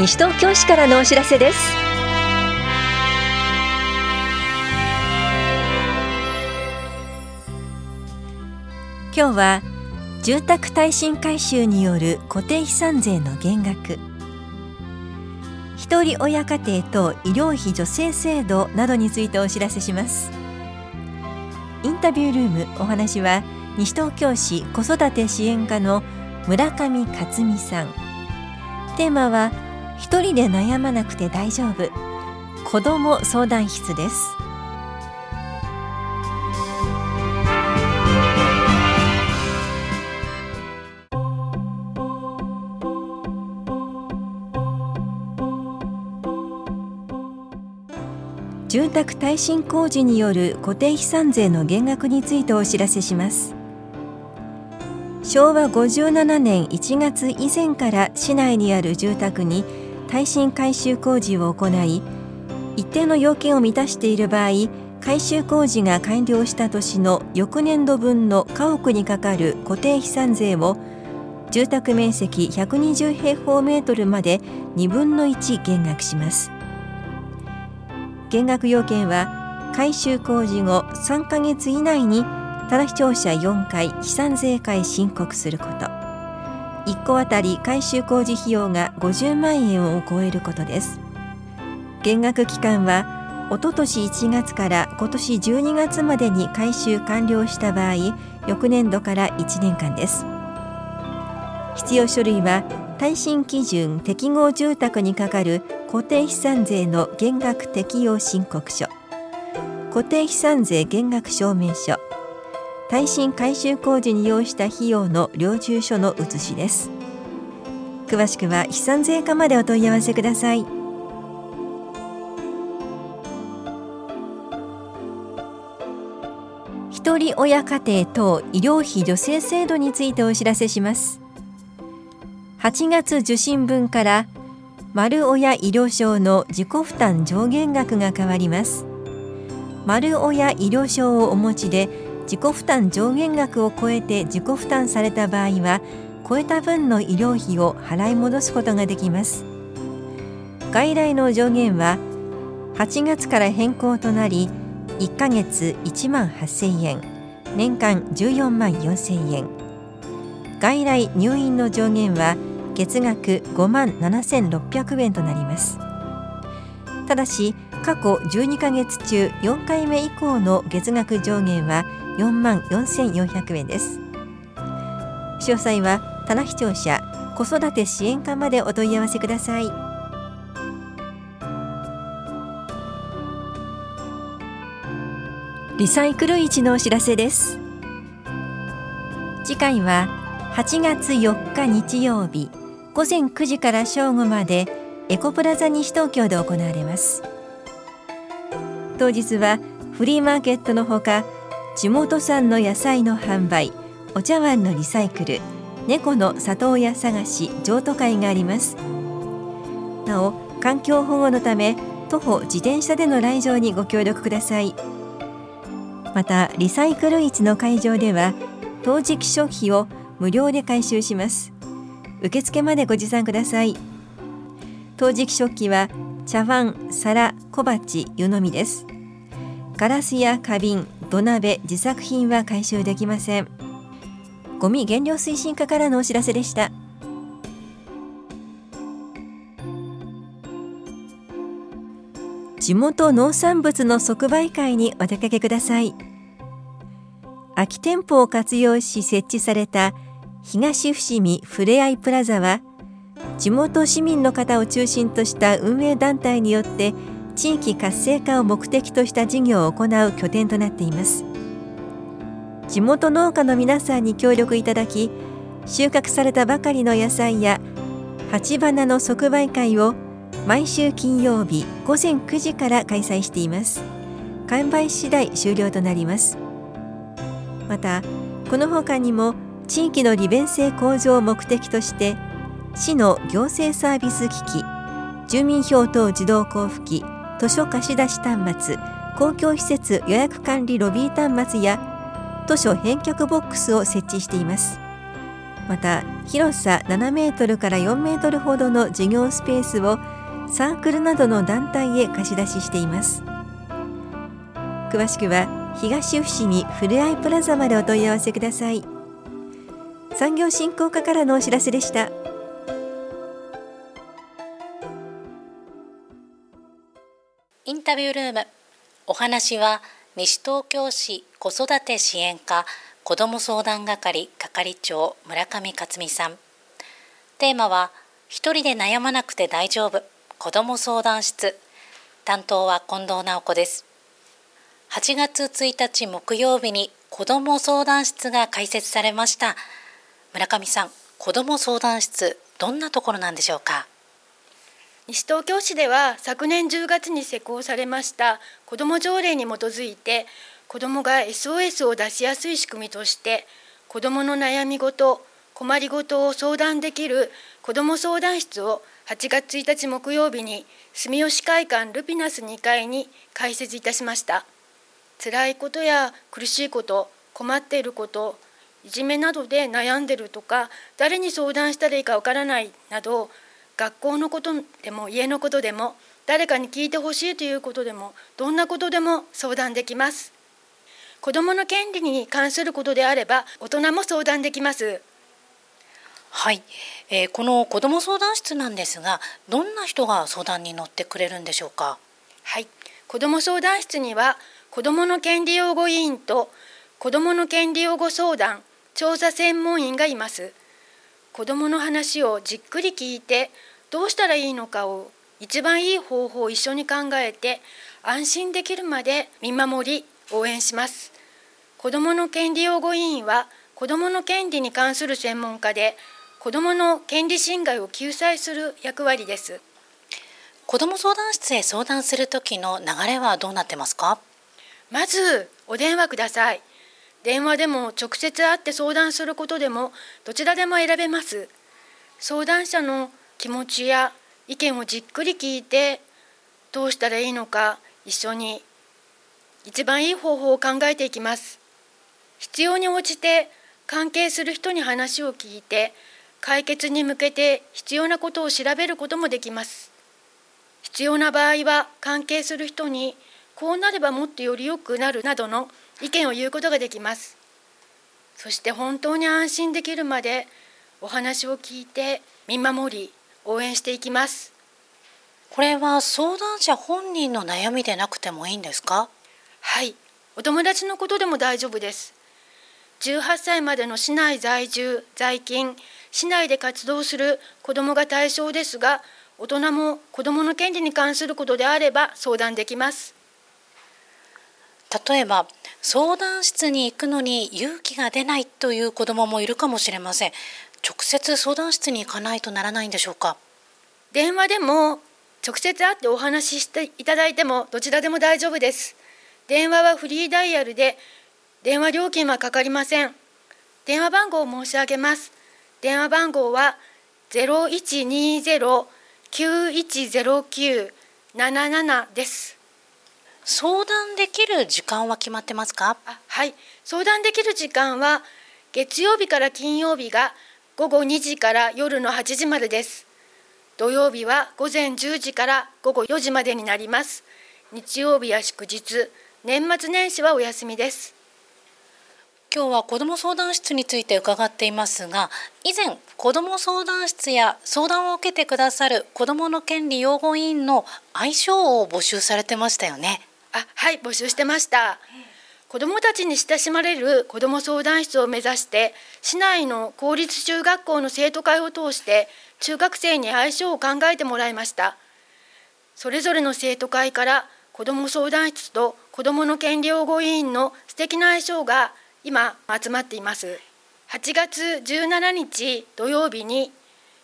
西東京市からのお知らせです。今日は住宅耐震改修による固定資産税の減額。一人親家庭と医療費助成制度などについてお知らせします。インタビュールームお話は西東京市子育て支援課の村上克美さん。テーマは一人で悩まなくて大丈夫。子ども相談室です。住宅耐震工事による固定資産税の減額についてお知らせします。昭和57年1月以前から市内にある住宅に耐震改修工事を行い一定の要件を満たしている場合改修工事が完了した年の翌年度分の家屋にかかる固定資産税を住宅面積120平方メートルまで2分の1減額します。減額要件は改修工事後3ヶ月以内にただ視聴者4回資産税会申告すること。1戸あたり改修工事費用が50万円を超えることです。減額期間はおととし1月から今年12月までに改修完了した場合翌年度から1年間です。必要書類は耐震基準適合住宅にかかる固定資産税の減額適用申告書。固定資産税減額証明書。耐震改修工事に要した費用の領収書の写しです。詳しくは資産税課までお問い合わせください。一人親家庭等医療費助成制度についてお知らせします。8月受診分から丸親医療証の自己負担上限額が変わります。丸親医療証をお持ちで自己負担上限額を超えて自己負担された場合は超えた分の医療費を払い戻すことができます。外来の上限は8月から変更となり1ヶ月1万8000円年間14万4000円。外来入院の上限は月額5万7600円となります。ただし過去12ヶ月中4回目以降の月額上限は4万4400円です。詳細は棚視聴者子育て支援課までお問い合わせください。リサイクル市のお知らせです。次回は8月4日日曜日午前9時から正午までエコプラザ西東京で行われます。当日はフリーマーケットのほか地元産の野菜の販売お茶碗のリサイクル猫の里親探し譲渡会があります。なお環境保護のため徒歩自転車での来場にご協力ください。またリサイクル市の会場では陶磁器食費を無料で回収します。受付までご持参ください。陶磁器食器は茶碗、皿、小鉢、湯飲みです。ガラスや花瓶、土鍋、自作品は回収できません。ゴミ減量推進課からのお知らせでした。地元農産物の即売会にお出かけください。空き店舗を活用し設置された東伏見ふれあいプラザは地元市民の方を中心とした運営団体によって地域活性化を目的とした事業を行う拠点となっています。地元農家の皆さんに協力いただき収穫されたばかりの野菜や鉢花の即売会を毎週金曜日午前9時から開催しています。完売次第終了となります。またこの他にも地域の利便性向上を目的として市の行政サービス機器住民票等自動交付機図書貸し出し端末公共施設予約管理ロビー端末や図書返却ボックスを設置しています。また広さ7メートルから4メートルほどの事業スペースをサークルなどの団体へ貸し出ししています。詳しくは東伏見ふれあいプラザまでお問い合わせください。産業振興課からのお知らせでした。インタビュールームお話は西東京市子育て支援課子ども相談係係長村上克美さん。テーマは一人で悩まなくて大丈夫子ども相談室。担当は近藤直子です。8月1日木曜日に子ども相談室が開設されました。村上さん子ども相談室どんなところなんでしょうか？西東京市では昨年10月に施行されました子ども条例に基づいて子どもが SOS を出しやすい仕組みとして子どもの悩み事困りごとを相談できる子ども相談室を8月1日木曜日に住吉会館ルピナス2階に開設いたしました。辛いことや苦しいこと困っていることいじめなどで悩んでるとか誰に相談したらいいかわからないなど学校のことでも家のことでも誰かに聞いてほしいということでもどんなことでも相談できます。子どもの権利に関することであれば大人も相談できます。はい、えー、この子ども相談室なんですがどんな人が相談に乗ってくれるんでしょうか？はい。子ども相談室には子どもの権利擁護委員と子どもの権利擁護相談調査専門員がいます。子どもの話をじっくり聞いてどうしたらいいのかを一番いい方法を一緒に考えて安心できるまで見守り応援します。子どもの権利擁護委員は子どもの権利に関する専門家で子どもの権利侵害を救済する役割です。子ども相談室へ相談する時の流れはどうなってますか？まずお電話ください。電話でも直接会って相談することでもどちらでも選べます。相談者の気持ちや意見をじっくり聞いてどうしたらいいのか一緒に一番いい方法を考えていきます。必要に応じて関係する人に話を聞いて解決に向けて必要なことを調べることもできます。必要な場合は関係する人にこうなればもっとより良くなるなどの意見を言うことができます。そして本当に安心できるまでお話を聞いて見守り応援していきます。これは相談者本人の悩みでなくてもいいんですか？はい。お友達のことでも大丈夫です。18歳までの市内在住在勤市内で活動する子どもが対象ですが大人も子どもの権利に関することであれば相談できます。例えば相談室に行くのに勇気が出ないという子どももいるかもしれません直接相談室に行かないとならないんでしょうか？電話でも直接会ってお話ししていただいてもどちらでも大丈夫です。電話はフリーダイヤルで電話料金はかかりません。電話番号を申し上げます。電話番号は0120-9109-77です。相談できる時間は決まってますか？はい。相談できる時間は月曜日から金曜日が午後2時から夜の8時までです。土曜日は午前10時から午後4時までになります。日曜日や祝日年末年始はお休みです。今日は子ども相談室について伺っていますが以前子ども相談室や相談を受けてくださる子どもの権利擁護委員の愛称を募集されてましたよね。あはい募集してました、子どもたちに親しまれる子ども相談室を目指して市内の公立中学校の生徒会を通して中学生に相性を考えてもらいました。それぞれの生徒会から子ども相談室と子どもの権利擁護委員の素敵な相性が今集まっています。8月17日土曜日に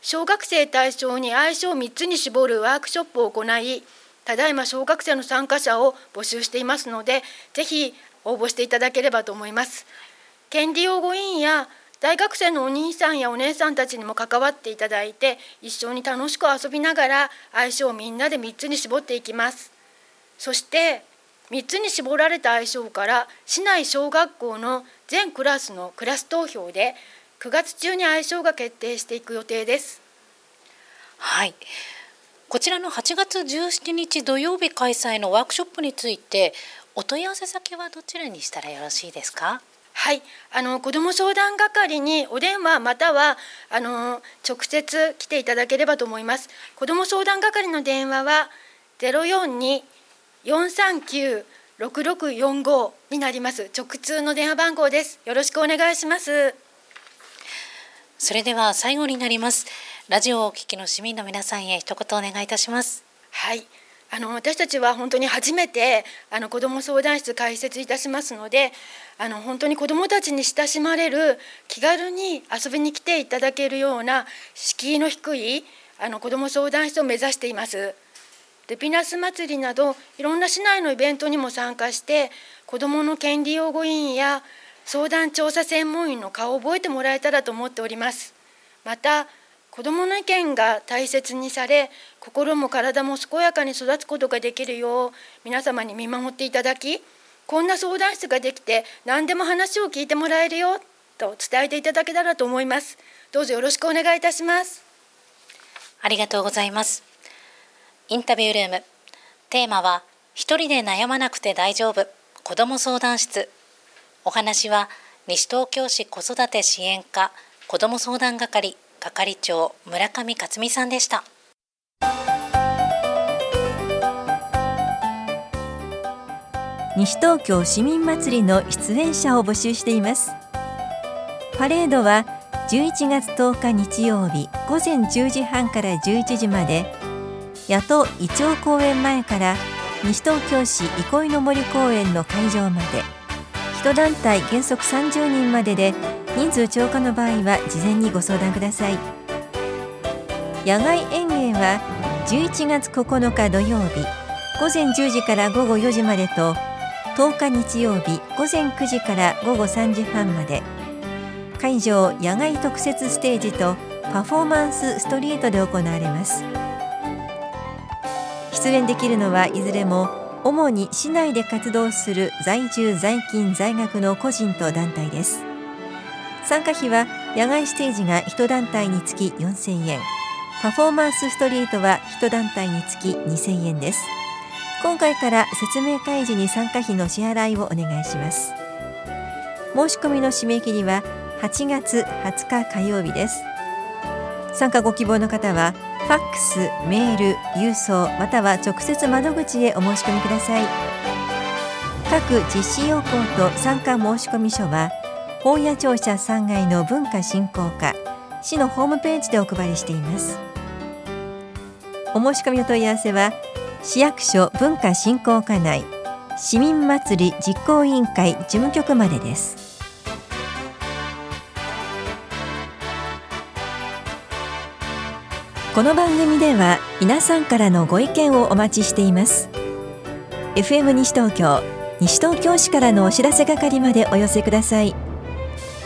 小学生対象に相性3つに絞るワークショップを行いただいま小学生の参加者を募集していますのでぜひ応募していただければと思います。権利擁護委員や大学生のお兄さんやお姉さんたちにも関わっていただいて一緒に楽しく遊びながら相性をみんなで3つに絞っていきます。そして3つに絞られた相性から市内小学校の全クラスのクラス投票で9月中に愛称が決定していく予定です。はい。こちらの8月17日土曜日開催のワークショップについてお問い合わせ先はどちらにしたらよろしいですか？はい、あの子ども相談係にお電話またはあの直接来ていただければと思います。子ども相談係の電話はゼロ四二四三九六六四五になります。直通の電話番号です。よろしくお願いします。それでは最後になります。ラジオをお聞きの市民の皆さんへ一言お願いいたします。はい。あの私たちは本当に初めてあの子ども相談室開設いたしますのであの本当に子どもたちに親しまれる気軽に遊びに来ていただけるような敷居の低いあの子ども相談室を目指しています。ルピナス祭りなどいろんな市内のイベントにも参加して子どもの権利擁護委員や相談調査専門員の顔を覚えてもらえたらと思っております。また子どもの意見が大切にされ心も体も健やかに育つことができるよう皆様に見守っていただきこんな相談室ができて何でも話を聞いてもらえるよと伝えていただけたらと思います。どうぞよろしくお願いいたします。ありがとうございます。インタビュールーム。テーマは一人で悩まなくて大丈夫。子ども相談室。お話は西東京市子育て支援課子ども相談係。係長村上克美さんでした。西東京市民祭りの出演者を募集しています。パレードは11月10日日曜日午前10時半から11時まで野党イチョウ公園前から西東京市憩いの森公園の会場まで一団体原則30人までで人数超過の場合は事前にご相談ください。野外演芸は11月9日土曜日午前10時から午後4時までと10日日曜日午前9時から午後3時半まで。会場野外特設ステージとパフォーマンスストリートで行われます。出演できるのはいずれも主に市内で活動する在住在勤在学の個人と団体です。参加費は野外ステージが1団体につき4000円。パフォーマンスストリートは1団体につき2000円です。今回から説明会時に参加費の支払いをお願いします。申し込みの締め切りは8月20日火曜日です。参加ご希望の方はファックス、メール、郵送または直接窓口へお申し込みください。各実施要項と参加申し込み書は本屋庁舎3階の文化振興課市のホームページでお配りしています。お申し込みの問い合わせは市役所文化振興課内市民祭り実行委員会事務局までです。この番組では皆さんからのご意見をお待ちしています。FM 西東京西東京市からのお知らせ係までお寄せください。